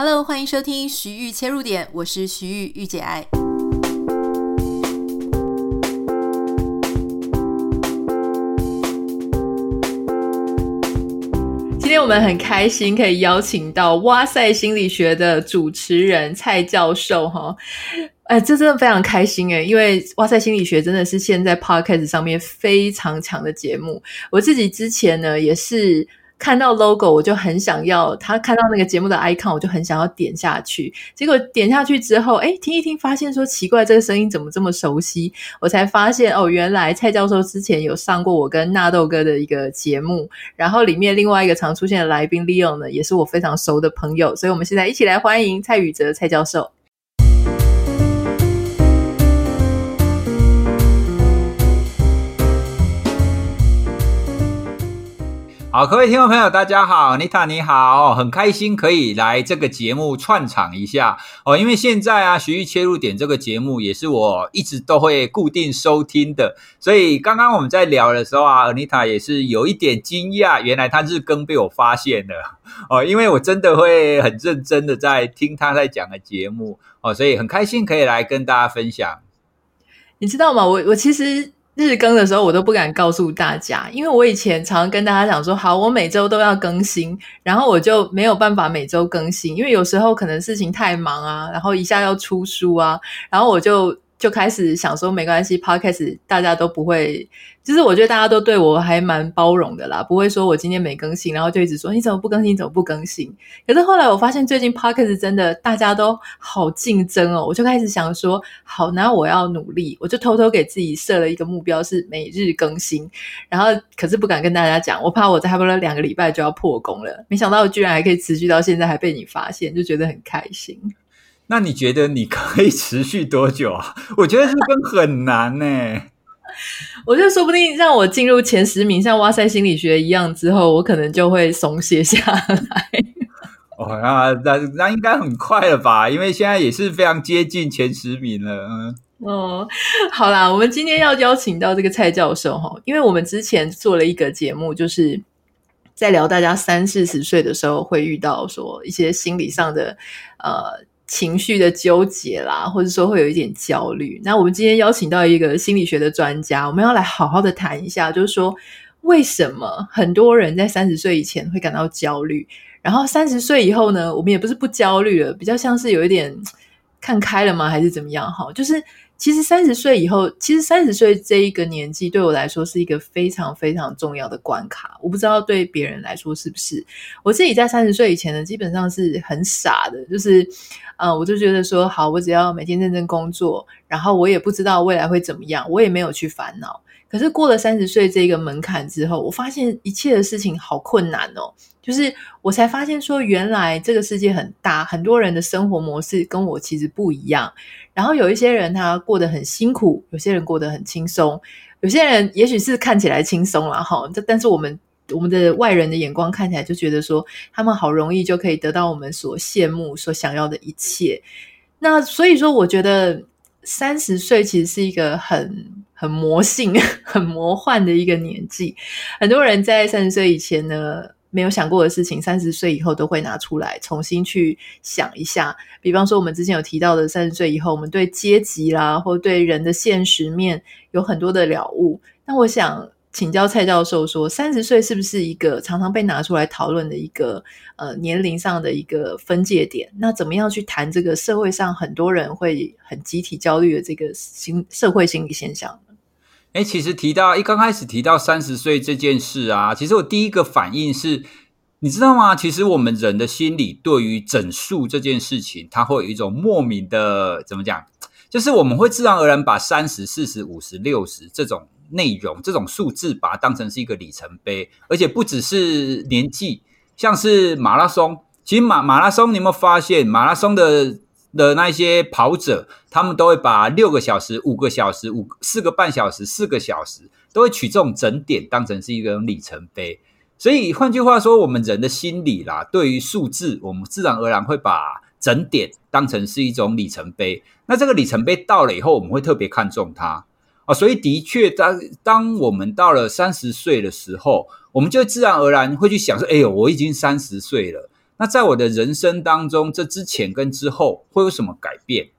Hello，欢迎收听徐玉切入点，我是徐玉玉姐爱。今天我们很开心可以邀请到哇塞心理学的主持人蔡教授哈，哎，这真的非常开心诶，因为哇塞心理学真的是现在 Podcast 上面非常强的节目，我自己之前呢也是。看到 logo 我就很想要，他看到那个节目的 icon 我就很想要点下去。结果点下去之后，哎，听一听发现说奇怪，这个声音怎么这么熟悉？我才发现哦，原来蔡教授之前有上过我跟纳豆哥的一个节目，然后里面另外一个常出现的来宾 Leon 呢，也是我非常熟的朋友，所以我们现在一起来欢迎蔡宇哲蔡教授。好，各位听众朋友，大家好，Nita 你好，很开心可以来这个节目串场一下哦。因为现在啊，徐豫切入点这个节目也是我一直都会固定收听的，所以刚刚我们在聊的时候啊，Nita 也是有一点惊讶，原来他日更被我发现了 哦。因为我真的会很认真的在听他在讲的节目哦，所以很开心可以来跟大家分享。你知道吗？我我其实。日更的时候，我都不敢告诉大家，因为我以前常跟大家讲说，好，我每周都要更新，然后我就没有办法每周更新，因为有时候可能事情太忙啊，然后一下要出书啊，然后我就。就开始想说没关系，Podcast 大家都不会，就是我觉得大家都对我还蛮包容的啦，不会说我今天没更新，然后就一直说你怎么不更新，怎么不更新。可是后来我发现最近 Podcast 真的大家都好竞争哦，我就开始想说，好，那我要努力，我就偷偷给自己设了一个目标是每日更新，然后可是不敢跟大家讲，我怕我差不多两个礼拜就要破功了。没想到我居然还可以持续到现在，还被你发现，就觉得很开心。那你觉得你可以持续多久啊？我觉得这个很难呢。我觉得说不定让我进入前十名，像哇塞心理学一样之后，我可能就会松懈下来。哦，那那那应该很快了吧？因为现在也是非常接近前十名了。嗯，哦，好啦，我们今天要邀请到这个蔡教授哈，因为我们之前做了一个节目，就是在聊大家三四十岁的时候会遇到说一些心理上的呃。情绪的纠结啦，或者说会有一点焦虑。那我们今天邀请到一个心理学的专家，我们要来好好的谈一下，就是说为什么很多人在三十岁以前会感到焦虑，然后三十岁以后呢，我们也不是不焦虑了，比较像是有一点看开了吗？还是怎么样？哈，就是。其实三十岁以后，其实三十岁这一个年纪对我来说是一个非常非常重要的关卡。我不知道对别人来说是不是？我自己在三十岁以前呢，基本上是很傻的，就是，嗯、我就觉得说，好，我只要每天认真工作，然后我也不知道未来会怎么样，我也没有去烦恼。可是过了三十岁这个门槛之后，我发现一切的事情好困难哦。就是我才发现说，原来这个世界很大，很多人的生活模式跟我其实不一样。然后有一些人他过得很辛苦，有些人过得很轻松，有些人也许是看起来轻松了哈，但是我们我们的外人的眼光看起来就觉得说，他们好容易就可以得到我们所羡慕、所想要的一切。那所以说，我觉得三十岁其实是一个很很魔性、很魔幻的一个年纪。很多人在三十岁以前呢。没有想过的事情，三十岁以后都会拿出来重新去想一下。比方说，我们之前有提到的，三十岁以后，我们对阶级啦，或对人的现实面有很多的了悟。那我想请教蔡教授说，三十岁是不是一个常常被拿出来讨论的一个呃年龄上的一个分界点？那怎么样去谈这个社会上很多人会很集体焦虑的这个心社会心理现象？哎，其实提到一刚开始提到三十岁这件事啊，其实我第一个反应是，你知道吗？其实我们人的心理对于整数这件事情，它会有一种莫名的怎么讲？就是我们会自然而然把三十、四十、五十、六十这种内容、这种数字，把它当成是一个里程碑，而且不只是年纪，像是马拉松。其实马马拉松，你有没有发现马拉松的？的那些跑者，他们都会把六个小时、五个小时、五四个半小时、四个小时，都会取这种整点当成是一个里程碑。所以换句话说，我们人的心理啦，对于数字，我们自然而然会把整点当成是一种里程碑。那这个里程碑到了以后，我们会特别看重它啊。所以的确，当当我们到了三十岁的时候，我们就自然而然会去想说：“哎呦，我已经三十岁了。”那在我的人生当中，这之前跟之后会有什么改变？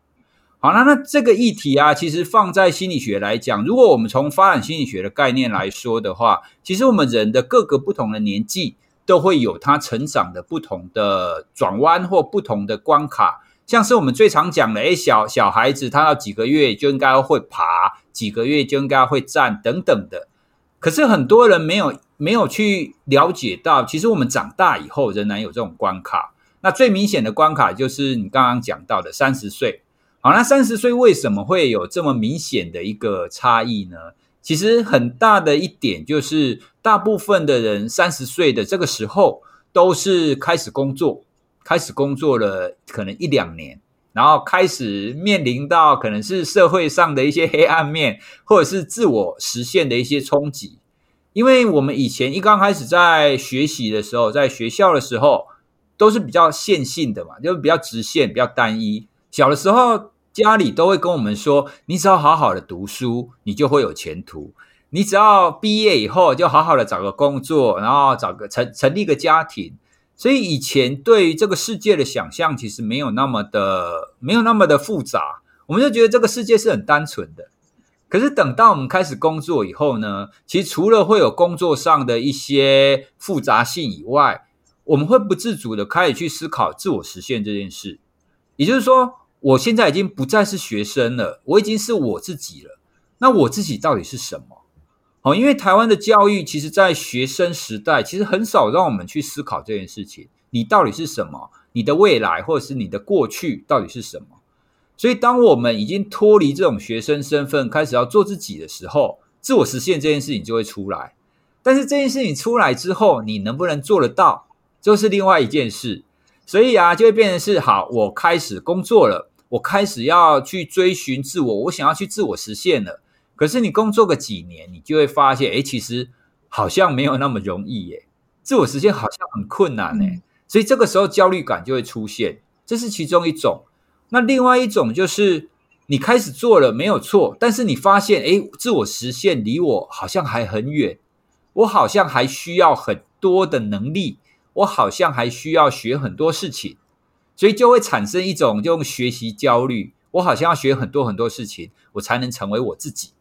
好，那那这个议题啊，其实放在心理学来讲，如果我们从发展心理学的概念来说的话，其实我们人的各个不同的年纪都会有他成长的不同的转弯或不同的关卡，像是我们最常讲的，诶，小小孩子他要几个月就应该会爬，几个月就应该会站等等的。可是很多人没有没有去了解到，其实我们长大以后仍然有这种关卡。那最明显的关卡就是你刚刚讲到的三十岁。好，那三十岁为什么会有这么明显的一个差异呢？其实很大的一点就是，大部分的人三十岁的这个时候都是开始工作，开始工作了可能一两年，然后开始面临到可能是社会上的一些黑暗面，或者是自我实现的一些冲击。因为我们以前一刚开始在学习的时候，在学校的时候都是比较线性的嘛，就是比较直线，比较单一。小的时候，家里都会跟我们说：“你只要好好的读书，你就会有前途。你只要毕业以后，就好好的找个工作，然后找个成成立个家庭。”所以以前对于这个世界的想象，其实没有那么的没有那么的复杂。我们就觉得这个世界是很单纯的。可是等到我们开始工作以后呢，其实除了会有工作上的一些复杂性以外，我们会不自主的开始去思考自我实现这件事。也就是说，我现在已经不再是学生了，我已经是我自己了。那我自己到底是什么？哦，因为台湾的教育，其实，在学生时代，其实很少让我们去思考这件事情。你到底是什么？你的未来，或者是你的过去，到底是什么？所以，当我们已经脱离这种学生身份，开始要做自己的时候，自我实现这件事情就会出来。但是，这件事情出来之后，你能不能做得到，就是另外一件事。所以啊，就会变成是好，我开始工作了，我开始要去追寻自我，我想要去自我实现了。可是你工作个几年，你就会发现，哎，其实好像没有那么容易耶，自我实现好像很困难耶。所以这个时候焦虑感就会出现，这是其中一种。那另外一种就是你开始做了没有错，但是你发现，哎，自我实现离我好像还很远，我好像还需要很多的能力。我好像还需要学很多事情，所以就会产生一种这种学习焦虑。我好像要学很多很多事情，我才能成为我自己。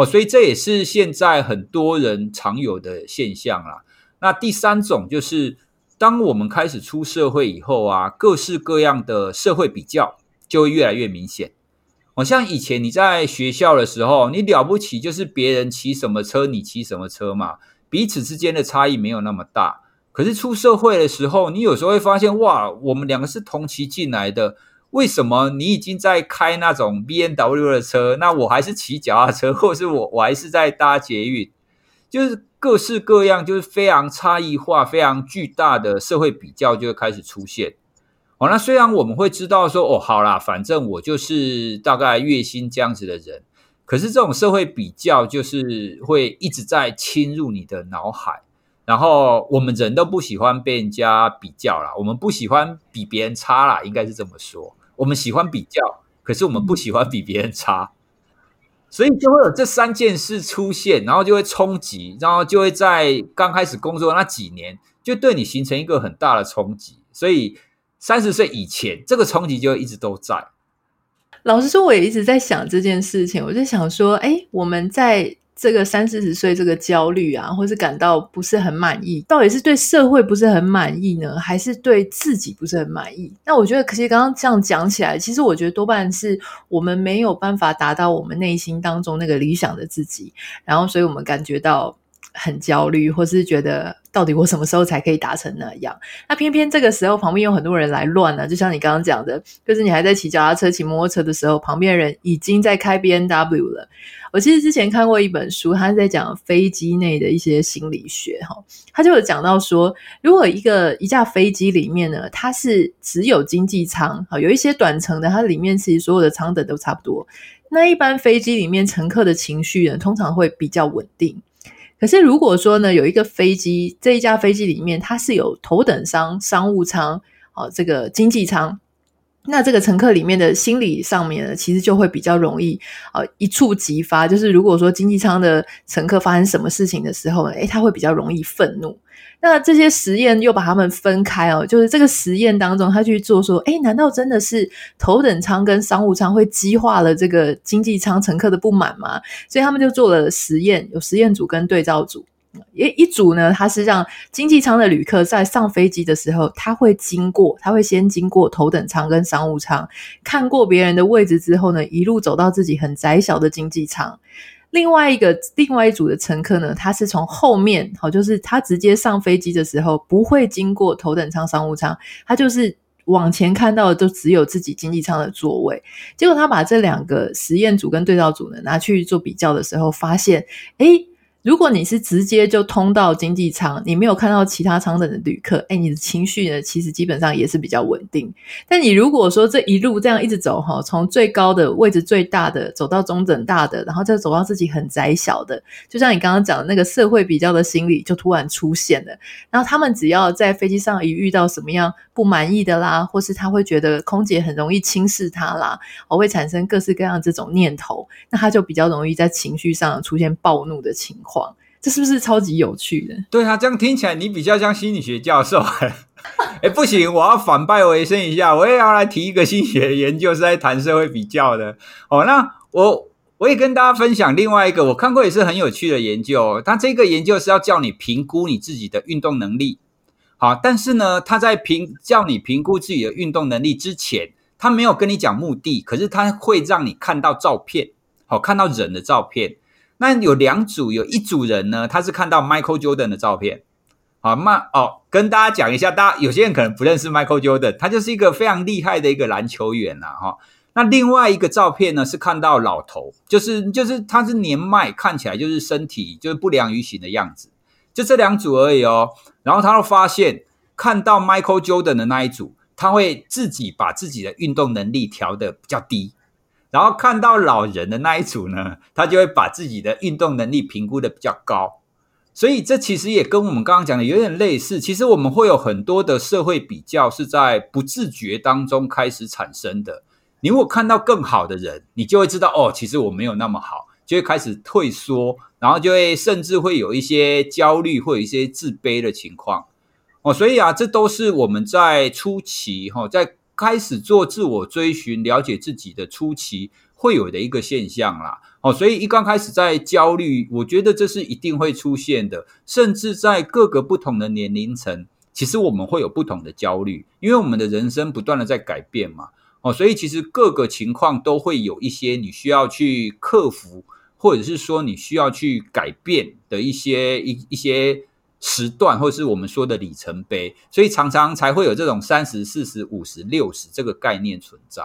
哦，所以这也是现在很多人常有的现象啦。那第三种就是，当我们开始出社会以后啊，各式各样的社会比较就会越来越明显。好像以前你在学校的时候，你了不起就是别人骑什么车，你骑什么车嘛，彼此之间的差异没有那么大。可是出社会的时候，你有时候会发现，哇，我们两个是同期进来的，为什么你已经在开那种 BMW 的车，那我还是骑脚踏车，或是我我还是在搭捷运，就是各式各样，就是非常差异化、非常巨大的社会比较就会开始出现。哦，那虽然我们会知道说，哦，好啦，反正我就是大概月薪这样子的人，可是这种社会比较就是会一直在侵入你的脑海。然后我们人都不喜欢被人家比较啦，我们不喜欢比别人差啦，应该是这么说。我们喜欢比较，可是我们不喜欢比别人差，所以就会有这三件事出现，然后就会冲击，然后就会在刚开始工作那几年，就对你形成一个很大的冲击。所以三十岁以前，这个冲击就一直都在。老实说，我也一直在想这件事情，我就想说，哎，我们在。这个三四十岁这个焦虑啊，或是感到不是很满意，到底是对社会不是很满意呢，还是对自己不是很满意？那我觉得，可惜刚刚这样讲起来，其实我觉得多半是我们没有办法达到我们内心当中那个理想的自己，然后所以我们感觉到很焦虑，或是觉得到底我什么时候才可以达成那样？那偏偏这个时候旁边有很多人来乱呢，就像你刚刚讲的，就是你还在骑脚踏车、骑摩托车的时候，旁边人已经在开 B N W 了。我其实之前看过一本书，他在讲飞机内的一些心理学，哈，他就有讲到说，如果一个一架飞机里面呢，它是只有经济舱，有一些短程的，它里面其实所有的舱等都差不多。那一般飞机里面乘客的情绪呢，通常会比较稳定。可是如果说呢，有一个飞机，这一架飞机里面它是有头等舱、商务舱，哦，这个经济舱。那这个乘客里面的心理上面呢，其实就会比较容易呃一触即发。就是如果说经济舱的乘客发生什么事情的时候呢，诶，他会比较容易愤怒。那这些实验又把他们分开哦，就是这个实验当中，他去做说，诶，难道真的是头等舱跟商务舱会激化了这个经济舱乘客的不满吗？所以他们就做了实验，有实验组跟对照组。一一组呢，他是让经济舱的旅客在上飞机的时候，他会经过，他会先经过头等舱跟商务舱，看过别人的位置之后呢，一路走到自己很窄小的经济舱。另外一个另外一组的乘客呢，他是从后面，好，就是他直接上飞机的时候不会经过头等舱、商务舱，他就是往前看到的都只有自己经济舱的座位。结果他把这两个实验组跟对照组呢拿去做比较的时候，发现，诶如果你是直接就通到经济舱，你没有看到其他舱等的旅客，哎，你的情绪呢，其实基本上也是比较稳定。但你如果说这一路这样一直走哈，从最高的位置最大的走到中等大的，然后再走到自己很窄小的，就像你刚刚讲的那个社会比较的心理就突然出现了。然后他们只要在飞机上一遇到什么样不满意的啦，或是他会觉得空姐很容易轻视他啦，我会产生各式各样这种念头，那他就比较容易在情绪上出现暴怒的情况。这是不是超级有趣的？对啊，这样听起来你比较像心理学教授。哎，不行，我要反败为胜一下，我也要来提一个心理学研究，是在谈社会比较的。哦，那我我也跟大家分享另外一个我看过也是很有趣的研究。他这个研究是要叫你评估你自己的运动能力。好，但是呢，他在评叫你评估自己的运动能力之前，他没有跟你讲目的，可是他会让你看到照片，好，看到人的照片。那有两组，有一组人呢，他是看到 Michael Jordan 的照片。好，那哦，跟大家讲一下，大家有些人可能不认识 Michael Jordan，他就是一个非常厉害的一个篮球员呐，哈。那另外一个照片呢，是看到老头，就是就是他是年迈，看起来就是身体就是不良于行的样子，就这两组而已哦。然后他又发现，看到 Michael Jordan 的那一组，他会自己把自己的运动能力调得比较低。然后看到老人的那一组呢，他就会把自己的运动能力评估的比较高，所以这其实也跟我们刚刚讲的有点类似。其实我们会有很多的社会比较是在不自觉当中开始产生的。你如果看到更好的人，你就会知道哦，其实我没有那么好，就会开始退缩，然后就会甚至会有一些焦虑或有一些自卑的情况哦。所以啊，这都是我们在初期哈，在。开始做自我追寻、了解自己的初期会有的一个现象啦，哦，所以一刚开始在焦虑，我觉得这是一定会出现的，甚至在各个不同的年龄层，其实我们会有不同的焦虑，因为我们的人生不断的在改变嘛，哦，所以其实各个情况都会有一些你需要去克服，或者是说你需要去改变的一些一一些。时段，或是我们说的里程碑，所以常常才会有这种三十、四十、五十、六十这个概念存在。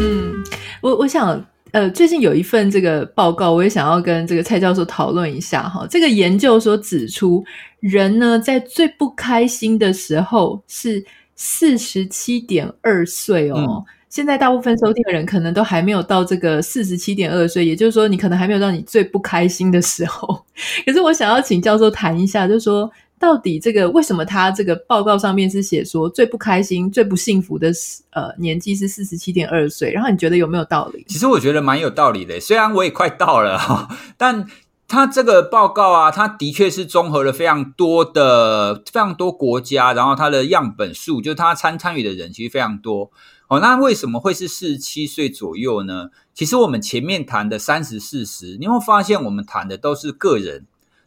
嗯，我我想，呃，最近有一份这个报告，我也想要跟这个蔡教授讨论一下哈。这个研究所指出，人呢在最不开心的时候是四十七点二岁哦。嗯现在大部分收听的人可能都还没有到这个四十七点二岁，也就是说，你可能还没有到你最不开心的时候。可是我想要请教授谈一下，就是说，到底这个为什么他这个报告上面是写说最不开心、最不幸福的呃年纪是四十七点二岁？然后你觉得有没有道理？其实我觉得蛮有道理的，虽然我也快到了哈，但他这个报告啊，他的确是综合了非常多的、非常多国家，然后他的样本数，就是他参参与的人其实非常多。哦，那为什么会是四十七岁左右呢？其实我们前面谈的三十、四十，你会发现我们谈的都是个人，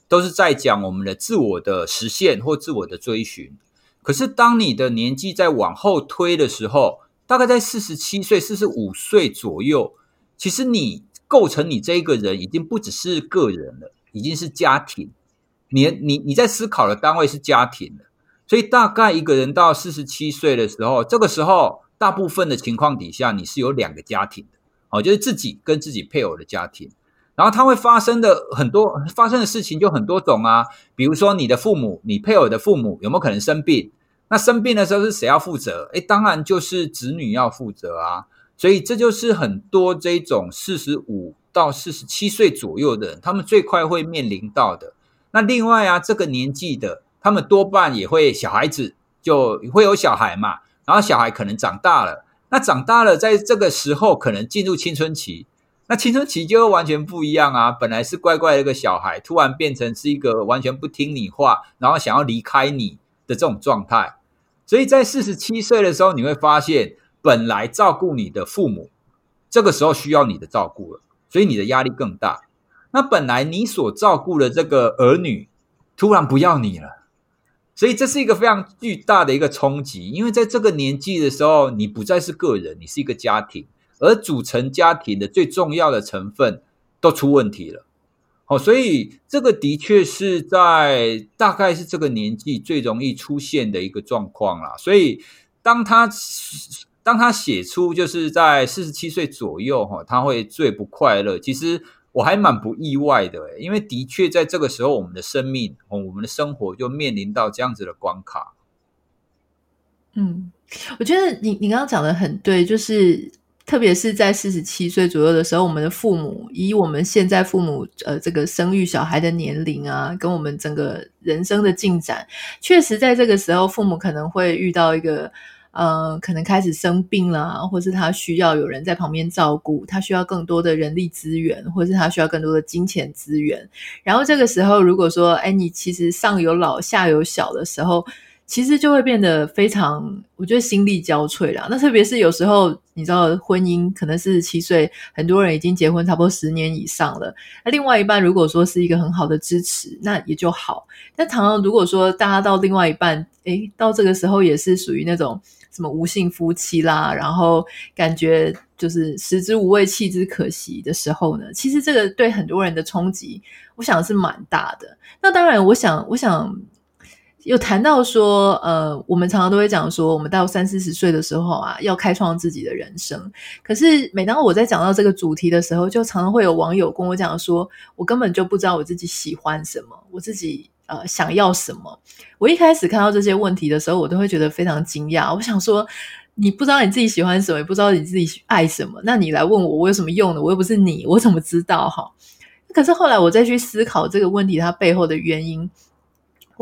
都是在讲我们的自我的实现或自我的追寻。可是当你的年纪在往后推的时候，大概在四十七岁、四十五岁左右，其实你构成你这一个人已经不只是个人了，已经是家庭。你你你在思考的单位是家庭了，所以大概一个人到四十七岁的时候，这个时候。大部分的情况底下，你是有两个家庭的，哦，就是自己跟自己配偶的家庭，然后它会发生的很多发生的事情就很多种啊，比如说你的父母，你配偶的父母有没有可能生病？那生病的时候是谁要负责？诶，当然就是子女要负责啊，所以这就是很多这种四十五到四十七岁左右的人，他们最快会面临到的。那另外啊，这个年纪的他们多半也会小孩子就会有小孩嘛，然后小孩可能长大了，那长大了在这个时候可能进入青春期，那青春期就完全不一样啊，本来是乖乖的一个小孩，突然变成是一个完全不听你话，然后想要离开你的这种状态。所以在四十七岁的时候，你会发现，本来照顾你的父母，这个时候需要你的照顾了，所以你的压力更大。那本来你所照顾的这个儿女，突然不要你了，所以这是一个非常巨大的一个冲击。因为在这个年纪的时候，你不再是个人，你是一个家庭，而组成家庭的最重要的成分都出问题了。好，所以这个的确是在大概是这个年纪最容易出现的一个状况啦。所以当他当他写出就是在四十七岁左右哈，他会最不快乐。其实我还蛮不意外的，因为的确在这个时候，我们的生命哦，我们的生活就面临到这样子的关卡。嗯，我觉得你你刚刚讲的很对，就是。特别是在四十七岁左右的时候，我们的父母以我们现在父母呃这个生育小孩的年龄啊，跟我们整个人生的进展，确实在这个时候，父母可能会遇到一个呃，可能开始生病啦，或是他需要有人在旁边照顾，他需要更多的人力资源，或是他需要更多的金钱资源。然后这个时候，如果说，哎，你其实上有老下有小的时候。其实就会变得非常，我觉得心力交瘁啦。那特别是有时候，你知道，婚姻可能四十七岁，很多人已经结婚差不多十年以上了。那另外一半如果说是一个很好的支持，那也就好。但常常如果说大家到另外一半，诶，到这个时候也是属于那种什么无性夫妻啦，然后感觉就是食之无味，弃之可惜的时候呢，其实这个对很多人的冲击，我想是蛮大的。那当然，我想，我想。有谈到说，呃，我们常常都会讲说，我们到三四十岁的时候啊，要开创自己的人生。可是每当我在讲到这个主题的时候，就常常会有网友跟我讲说，我根本就不知道我自己喜欢什么，我自己呃想要什么。我一开始看到这些问题的时候，我都会觉得非常惊讶。我想说，你不知道你自己喜欢什么，也不知道你自己爱什么，那你来问我，我有什么用呢？我又不是你，我怎么知道哈？可是后来我再去思考这个问题它背后的原因。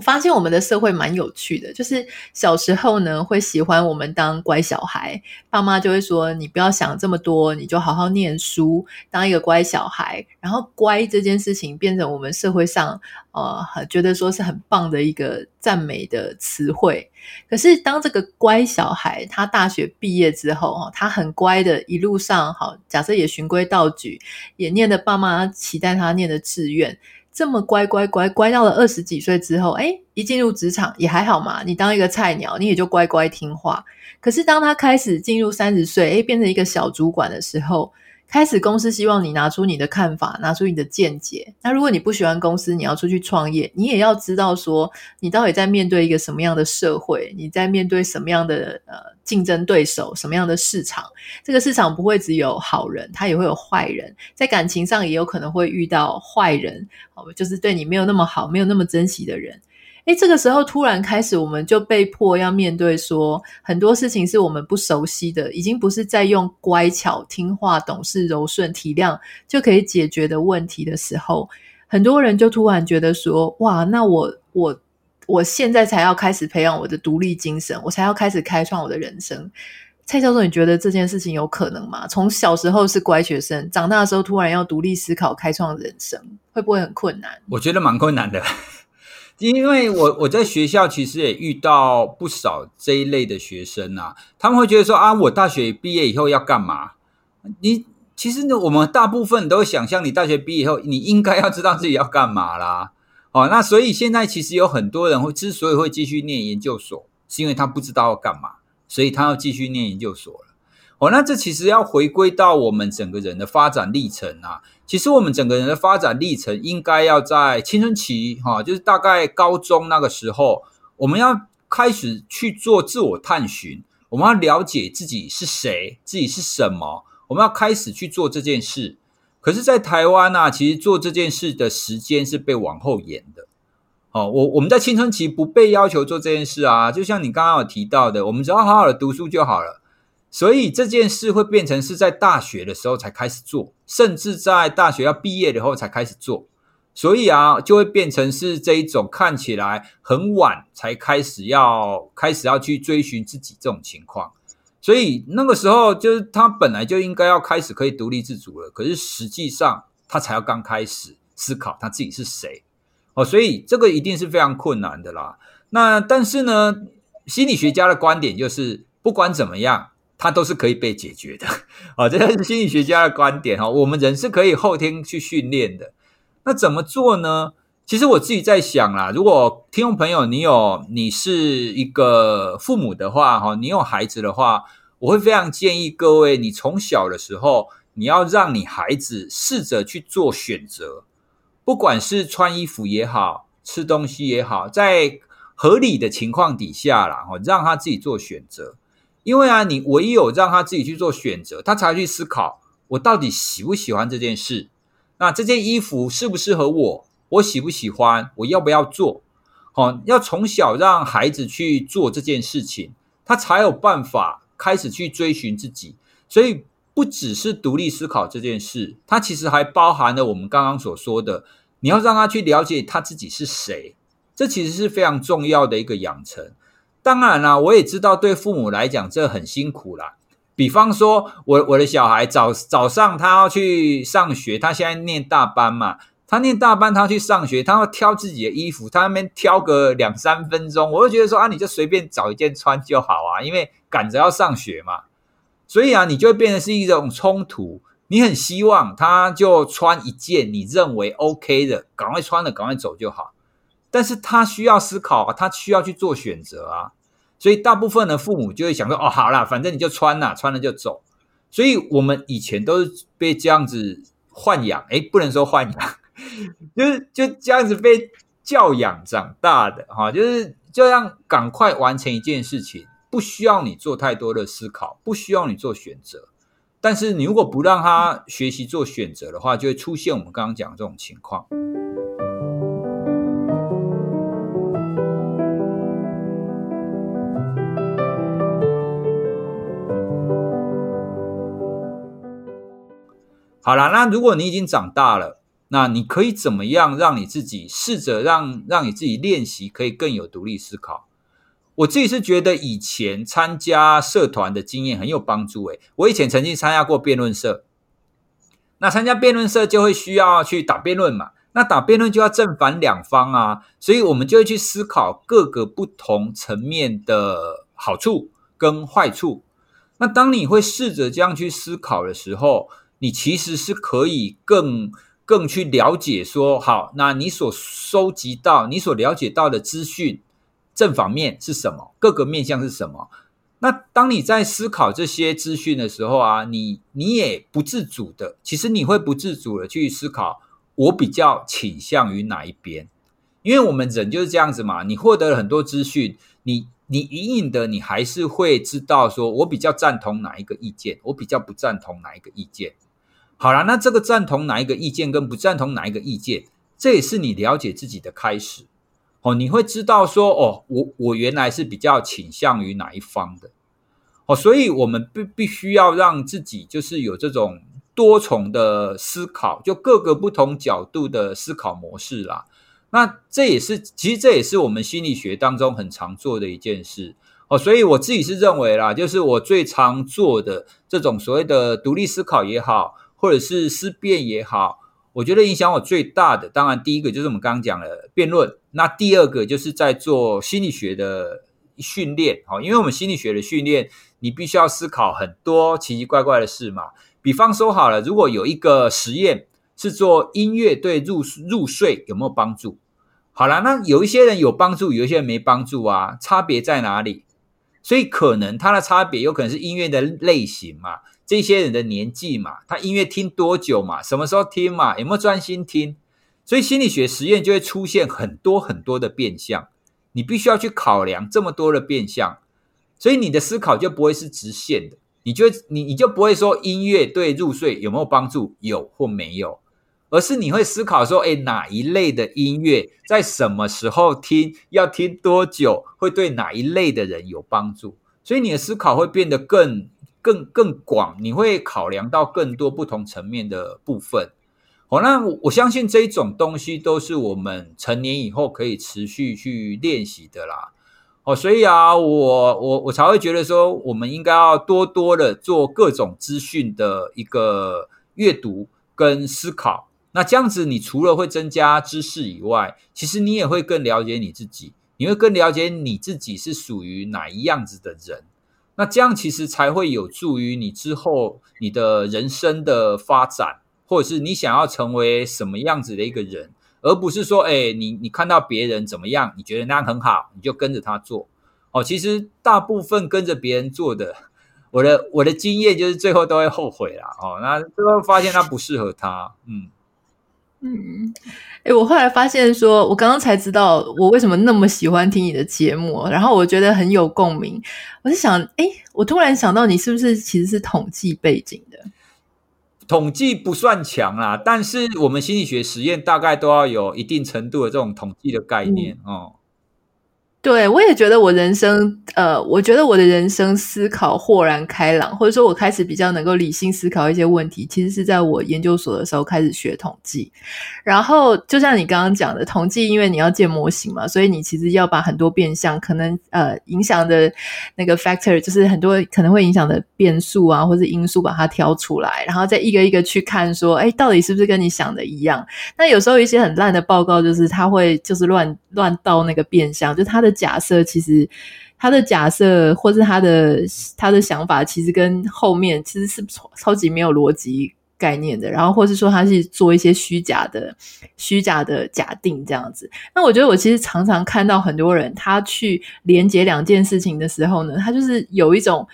我发现我们的社会蛮有趣的，就是小时候呢，会喜欢我们当乖小孩，爸妈就会说，你不要想这么多，你就好好念书，当一个乖小孩。然后乖这件事情变成我们社会上呃觉得说是很棒的一个赞美的词汇。可是当这个乖小孩他大学毕业之后，他很乖的一路上好，假设也循规蹈矩，也念的爸妈期待他念的志愿。这么乖乖乖乖到了二十几岁之后，哎，一进入职场也还好嘛，你当一个菜鸟，你也就乖乖听话。可是当他开始进入三十岁，哎，变成一个小主管的时候，开始公司希望你拿出你的看法，拿出你的见解。那如果你不喜欢公司，你要出去创业，你也要知道说，你到底在面对一个什么样的社会，你在面对什么样的呃竞争对手，什么样的市场。这个市场不会只有好人，他也会有坏人。在感情上也有可能会遇到坏人，哦，就是对你没有那么好，没有那么珍惜的人。这个时候突然开始，我们就被迫要面对说，很多事情是我们不熟悉的，已经不是在用乖巧、听话、懂事、柔顺、体谅就可以解决的问题的时候，很多人就突然觉得说，哇，那我我我现在才要开始培养我的独立精神，我才要开始开创我的人生。蔡教授，你觉得这件事情有可能吗？从小时候是乖学生，长大的时候突然要独立思考、开创人生，会不会很困难？我觉得蛮困难的。因为我我在学校其实也遇到不少这一类的学生啊，他们会觉得说啊，我大学毕业以后要干嘛？你其实呢，我们大部分都会想象，你大学毕业以后，你应该要知道自己要干嘛啦。哦，那所以现在其实有很多人会之所以会继续念研究所，是因为他不知道要干嘛，所以他要继续念研究所了。哦，那这其实要回归到我们整个人的发展历程啊。其实我们整个人的发展历程应该要在青春期，哈，就是大概高中那个时候，我们要开始去做自我探寻，我们要了解自己是谁，自己是什么，我们要开始去做这件事。可是，在台湾呢，其实做这件事的时间是被往后延的。哦，我我们在青春期不被要求做这件事啊，就像你刚刚有提到的，我们只要好好的读书就好了。所以这件事会变成是在大学的时候才开始做，甚至在大学要毕业的时候才开始做。所以啊，就会变成是这一种看起来很晚才开始要开始要去追寻自己这种情况。所以那个时候，就是他本来就应该要开始可以独立自主了，可是实际上他才要刚开始思考他自己是谁哦，所以这个一定是非常困难的啦。那但是呢，心理学家的观点就是，不管怎么样，他都是可以被解决的 啊，这是心理学家的观点哈。我们人是可以后天去训练的，那怎么做呢？其实我自己在想啦，如果听众朋友你有你是一个父母的话，哈，你有孩子的话，我会非常建议各位，你从小的时候，你要让你孩子试着去做选择，不管是穿衣服也好，吃东西也好，在合理的情况底下啦，哈，让他自己做选择。因为啊，你唯有让他自己去做选择，他才去思考，我到底喜不喜欢这件事？那这件衣服适不适合我？我喜不喜欢？我要不要做？好，要从小让孩子去做这件事情，他才有办法开始去追寻自己。所以不只是独立思考这件事，它其实还包含了我们刚刚所说的，你要让他去了解他自己是谁，这其实是非常重要的一个养成。当然啦，我也知道对父母来讲这很辛苦啦。比方说，我我的小孩早早上他要去上学，他现在念大班嘛。他念大班，他去上学，他要挑自己的衣服，他那边挑个两三分钟，我就觉得说啊，你就随便找一件穿就好啊，因为赶着要上学嘛。所以啊，你就会变成是一种冲突。你很希望他就穿一件你认为 OK 的，赶快穿了，赶快走就好。但是他需要思考，他需要去做选择啊。所以大部分的父母就会想说，哦，好啦，反正你就穿啦，穿了就走。所以我们以前都是被这样子豢养，诶，不能说豢养。就是就这样子被教养长大的哈，就是就这样赶快完成一件事情，不需要你做太多的思考，不需要你做选择。但是你如果不让他学习做选择的话，就会出现我们刚刚讲的这种情况。好啦，那如果你已经长大了。那你可以怎么样让你自己试着让让你自己练习可以更有独立思考？我自己是觉得以前参加社团的经验很有帮助。诶，我以前曾经参加过辩论社，那参加辩论社就会需要去打辩论嘛，那打辩论就要正反两方啊，所以我们就会去思考各个不同层面的好处跟坏处。那当你会试着这样去思考的时候，你其实是可以更。更去了解说好，那你所收集到、你所了解到的资讯，正反面是什么？各个面向是什么？那当你在思考这些资讯的时候啊，你你也不自主的，其实你会不自主的去思考，我比较倾向于哪一边？因为我们人就是这样子嘛，你获得了很多资讯，你你隐隐的你还是会知道说，我比较赞同哪一个意见，我比较不赞同哪一个意见。好了，那这个赞同哪一个意见跟不赞同哪一个意见，这也是你了解自己的开始。哦，你会知道说，哦，我我原来是比较倾向于哪一方的。哦，所以我们必必须要让自己就是有这种多重的思考，就各个不同角度的思考模式啦。那这也是，其实这也是我们心理学当中很常做的一件事。哦，所以我自己是认为啦，就是我最常做的这种所谓的独立思考也好。或者是思辨也好，我觉得影响我最大的，当然第一个就是我们刚刚讲的辩论，那第二个就是在做心理学的训练，好，因为我们心理学的训练，你必须要思考很多奇奇怪怪的事嘛。比方说好了，如果有一个实验是做音乐对入入睡有没有帮助？好了，那有一些人有帮助，有一些人没帮助啊，差别在哪里？所以可能它的差别有可能是音乐的类型嘛。这些人的年纪嘛，他音乐听多久嘛，什么时候听嘛，有没有专心听？所以心理学实验就会出现很多很多的变相，你必须要去考量这么多的变相，所以你的思考就不会是直线的，你就你你就不会说音乐对入睡有没有帮助，有或没有，而是你会思考说，哎，哪一类的音乐在什么时候听，要听多久，会对哪一类的人有帮助，所以你的思考会变得更。更更广，你会考量到更多不同层面的部分，哦，那我我相信这一种东西都是我们成年以后可以持续去练习的啦。哦，所以啊，我我我才会觉得说，我们应该要多多的做各种资讯的一个阅读跟思考。那这样子，你除了会增加知识以外，其实你也会更了解你自己，你会更了解你自己是属于哪一样子的人。那这样其实才会有助于你之后你的人生的发展，或者是你想要成为什么样子的一个人，而不是说，哎，你你看到别人怎么样，你觉得那样很好，你就跟着他做。哦，其实大部分跟着别人做的，我的我的经验就是最后都会后悔啦。哦，那最后发现他不适合他，嗯。嗯，哎，我后来发现说，我刚刚才知道我为什么那么喜欢听你的节目，然后我觉得很有共鸣。我是想，哎，我突然想到，你是不是其实是统计背景的？统计不算强啦，但是我们心理学实验大概都要有一定程度的这种统计的概念哦。对，我也觉得我人生，呃，我觉得我的人生思考豁然开朗，或者说我开始比较能够理性思考一些问题，其实是在我研究所的时候开始学统计。然后就像你刚刚讲的，统计因为你要建模型嘛，所以你其实要把很多变相可能呃影响的那个 factor，就是很多可能会影响的变数啊，或者因素把它挑出来，然后再一个一个去看说，哎，到底是不是跟你想的一样？那有时候一些很烂的报告，就是它会就是乱乱倒那个变相，就它的。假设其实他的假设或是他的他的想法，其实跟后面其实是超级没有逻辑概念的。然后或是说他是做一些虚假的虚假的假定这样子。那我觉得我其实常常看到很多人他去连接两件事情的时候呢，他就是有一种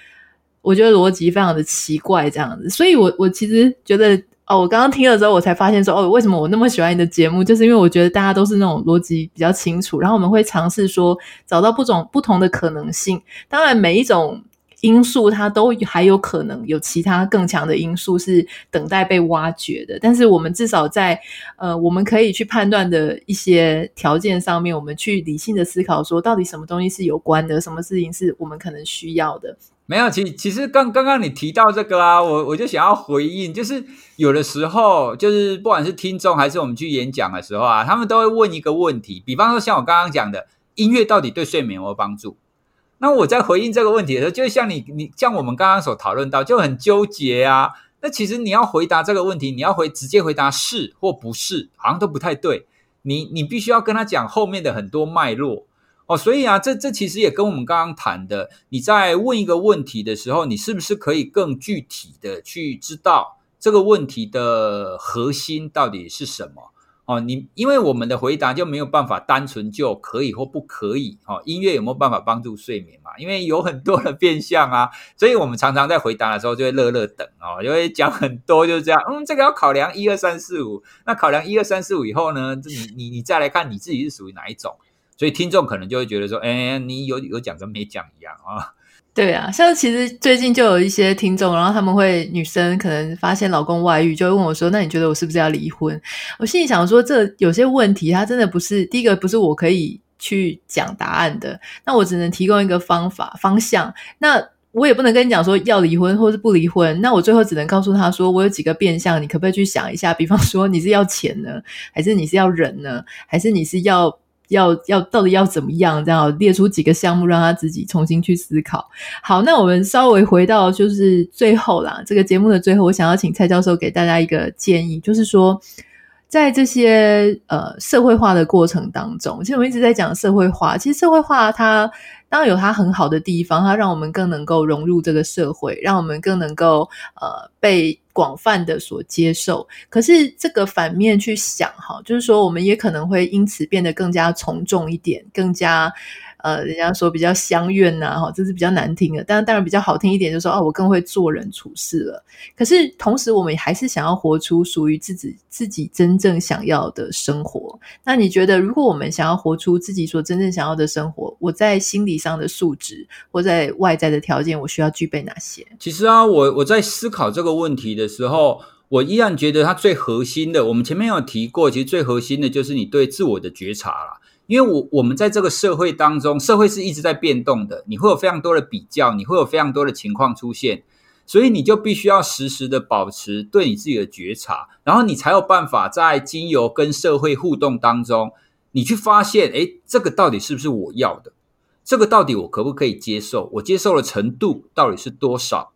我觉得逻辑非常的奇怪这样子。所以我我其实觉得。哦，我刚刚听了之后，我才发现说，哦，为什么我那么喜欢你的节目？就是因为我觉得大家都是那种逻辑比较清楚，然后我们会尝试说找到不种不同的可能性。当然，每一种因素它都还有可能有其他更强的因素是等待被挖掘的。但是我们至少在呃，我们可以去判断的一些条件上面，我们去理性的思考说，到底什么东西是有关的，什么事情是我们可能需要的。没有，其其实刚刚刚你提到这个啊，我我就想要回应，就是有的时候，就是不管是听众还是我们去演讲的时候啊，他们都会问一个问题，比方说像我刚刚讲的，音乐到底对睡眠有没有帮助？那我在回应这个问题的时候，就像你你像我们刚刚所讨论到，就很纠结啊。那其实你要回答这个问题，你要回直接回答是或不是，好像都不太对。你你必须要跟他讲后面的很多脉络。哦，所以啊，这这其实也跟我们刚刚谈的，你在问一个问题的时候，你是不是可以更具体的去知道这个问题的核心到底是什么？哦，你因为我们的回答就没有办法单纯就可以或不可以。哦，音乐有没有办法帮助睡眠嘛？因为有很多的变相啊，所以我们常常在回答的时候就会乐乐等哦，就会讲很多，就是这样。嗯，这个要考量一二三四五，那考量一二三四五以后呢，你你你再来看你自己是属于哪一种。所以听众可能就会觉得说，哎，你有有讲跟没讲一样啊？对啊，像其实最近就有一些听众，然后他们会女生可能发现老公外遇，就会问我说：“那你觉得我是不是要离婚？”我心里想说，这有些问题，它真的不是第一个，不是我可以去讲答案的。那我只能提供一个方法方向。那我也不能跟你讲说要离婚或是不离婚。那我最后只能告诉他说，我有几个变相，你可不可以去想一下？比方说，你是要钱呢，还是你是要人呢，还是你是要？要要到底要怎么样？这样列出几个项目，让他自己重新去思考。好，那我们稍微回到就是最后啦，这个节目的最后，我想要请蔡教授给大家一个建议，就是说，在这些呃社会化的过程当中，其实我们一直在讲社会化，其实社会化它当然有它很好的地方，它让我们更能够融入这个社会，让我们更能够呃被。广泛的所接受，可是这个反面去想哈，就是说我们也可能会因此变得更加从众一点，更加。呃，人家说比较相怨呐，哈，这是比较难听的。但当然比较好听一点，就是说，哦，我更会做人处事了。可是同时，我们还是想要活出属于自己自己真正想要的生活。那你觉得，如果我们想要活出自己所真正想要的生活，我在心理上的素质或在外在的条件，我需要具备哪些？其实啊，我我在思考这个问题的时候，我依然觉得它最核心的，我们前面有提过，其实最核心的就是你对自我的觉察啦。因为我我们在这个社会当中，社会是一直在变动的，你会有非常多的比较，你会有非常多的情况出现。所以你就必须要时时的保持对你自己的觉察，然后你才有办法在经由跟社会互动当中，你去发现，诶，这个到底是不是我要的？这个到底我可不可以接受？我接受的程度到底是多少？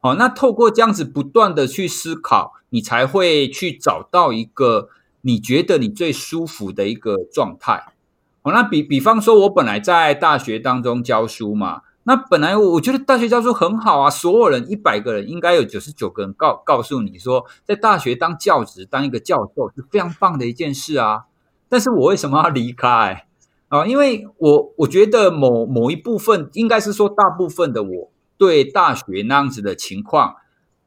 好，那透过这样子不断的去思考，你才会去找到一个你觉得你最舒服的一个状态。哦，那比比方说，我本来在大学当中教书嘛。那本来我觉得大学教书很好啊，所有人一百个人应该有九十九个人告告诉你说，在大学当教职当一个教授是非常棒的一件事啊。但是我为什么要离开啊？因为我我觉得某某一部分，应该是说大部分的我对大学那样子的情况，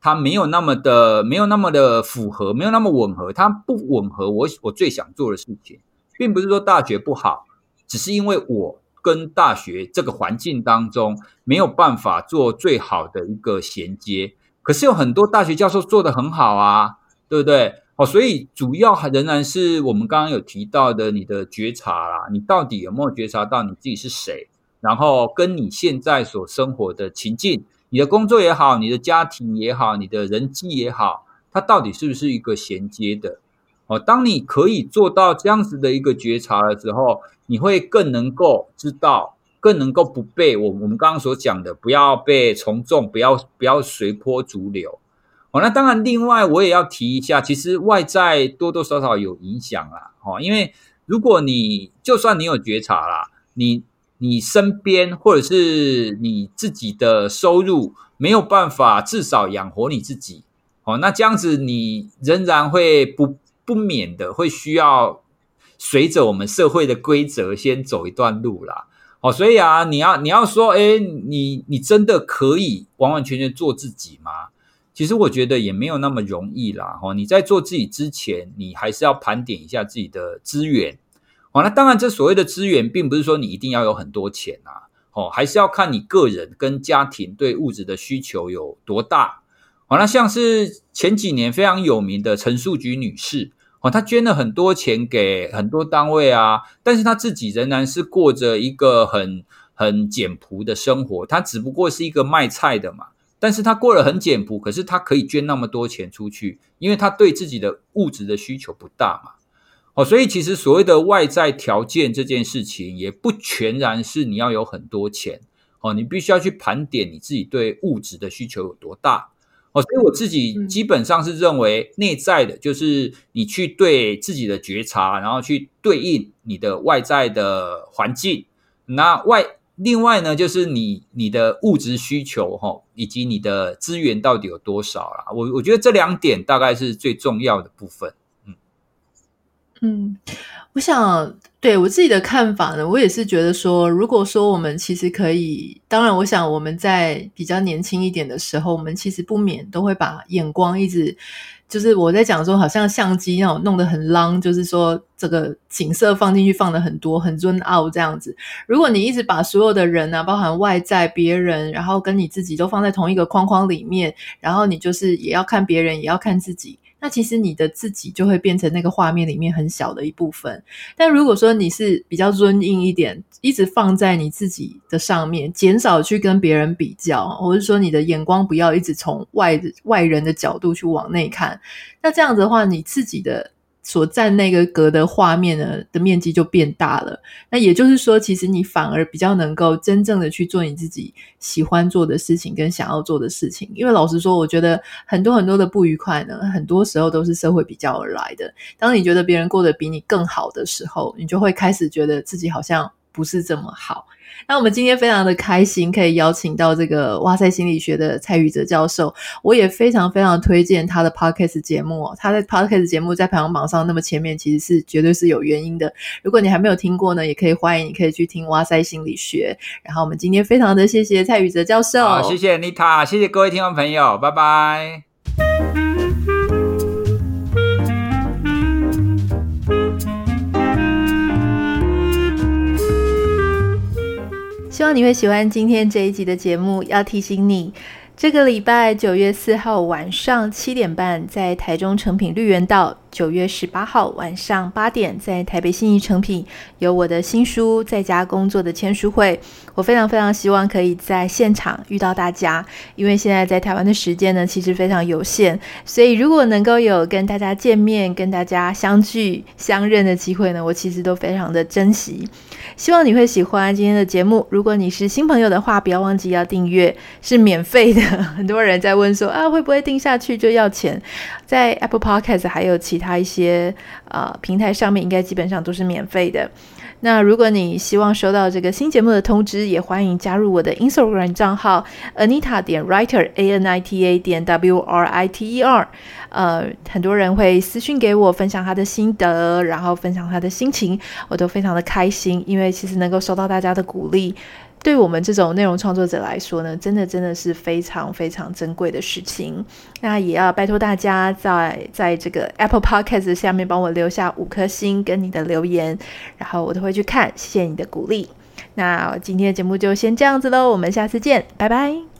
它没有那么的没有那么的符合，没有那么吻合，它不吻合我我最想做的事情，并不是说大学不好，只是因为我。跟大学这个环境当中没有办法做最好的一个衔接，可是有很多大学教授做得很好啊，对不对？哦，所以主要还仍然是我们刚刚有提到的你的觉察啦，你到底有没有觉察到你自己是谁？然后跟你现在所生活的情境，你的工作也好，你的家庭也好，你的人际也好，它到底是不是一个衔接的？哦，当你可以做到这样子的一个觉察的时候，你会更能够知道，更能够不被我我们刚刚所讲的，不要被从众，不要不要随波逐流。哦，那当然，另外我也要提一下，其实外在多多少少有影响啦。哦，因为如果你就算你有觉察啦，你你身边或者是你自己的收入没有办法至少养活你自己，哦，那这样子你仍然会不。不免的会需要随着我们社会的规则先走一段路啦，哦，所以啊，你要你要说，哎，你你真的可以完完全全做自己吗？其实我觉得也没有那么容易啦，哦，你在做自己之前，你还是要盘点一下自己的资源，哦，那当然，这所谓的资源，并不是说你一定要有很多钱啊，哦，还是要看你个人跟家庭对物质的需求有多大。好，那像是前几年非常有名的陈树菊女士，哦，她捐了很多钱给很多单位啊，但是她自己仍然是过着一个很很简朴的生活。她只不过是一个卖菜的嘛，但是她过得很简朴，可是她可以捐那么多钱出去，因为她对自己的物质的需求不大嘛。哦，所以其实所谓的外在条件这件事情，也不全然是你要有很多钱。哦，你必须要去盘点你自己对物质的需求有多大。哦，所以我自己基本上是认为，内在的就是你去对自己的觉察，然后去对应你的外在的环境。那外另外呢，就是你你的物质需求哈，以及你的资源到底有多少啦。我我觉得这两点大概是最重要的部分。嗯嗯，我想。对我自己的看法呢，我也是觉得说，如果说我们其实可以，当然，我想我们在比较年轻一点的时候，我们其实不免都会把眼光一直，就是我在讲说，好像相机那种弄得很浪，就是说这个景色放进去放的很多，很 zoom out 这样子。如果你一直把所有的人啊，包含外在别人，然后跟你自己都放在同一个框框里面，然后你就是也要看别人，也要看自己。那其实你的自己就会变成那个画面里面很小的一部分。但如果说你是比较尊硬一点，一直放在你自己的上面，减少去跟别人比较，或者说你的眼光不要一直从外外人的角度去往内看，那这样子的话，你自己的。所占那个格的画面呢的面积就变大了，那也就是说，其实你反而比较能够真正的去做你自己喜欢做的事情跟想要做的事情。因为老实说，我觉得很多很多的不愉快呢，很多时候都是社会比较而来的。当你觉得别人过得比你更好的时候，你就会开始觉得自己好像不是这么好。那我们今天非常的开心，可以邀请到这个哇塞心理学的蔡宇哲教授。我也非常非常推荐他的 podcast 节目。他的 podcast 节目在排行榜上那么前面，其实是绝对是有原因的。如果你还没有听过呢，也可以欢迎你可以去听哇塞心理学。然后我们今天非常的谢谢蔡宇哲教授，好，谢谢 Nita，谢谢各位听众朋友，拜拜。希望你会喜欢今天这一集的节目。要提醒你，这个礼拜九月四号晚上七点半，在台中诚品绿园道九月十八号晚上八点，在台北信义成品有我的新书《在家工作的签书会》。我非常非常希望可以在现场遇到大家，因为现在在台湾的时间呢，其实非常有限，所以如果能够有跟大家见面、跟大家相聚、相认的机会呢，我其实都非常的珍惜。希望你会喜欢今天的节目。如果你是新朋友的话，不要忘记要订阅，是免费的。很多人在问说啊，会不会订下去就要钱？在 Apple Podcast 还有其他他一些呃平台上面，应该基本上都是免费的。那如果你希望收到这个新节目的通知，也欢迎加入我的 Instagram 账号 Anita 点 Writer A N I T A 点 W R I T E R。呃，很多人会私信给我分享他的心得，然后分享他的心情，我都非常的开心，因为其实能够收到大家的鼓励。对我们这种内容创作者来说呢，真的真的是非常非常珍贵的事情。那也要拜托大家在在这个 Apple Podcast 下面帮我留下五颗星跟你的留言，然后我都会去看，谢谢你的鼓励。那今天的节目就先这样子喽，我们下次见，拜拜。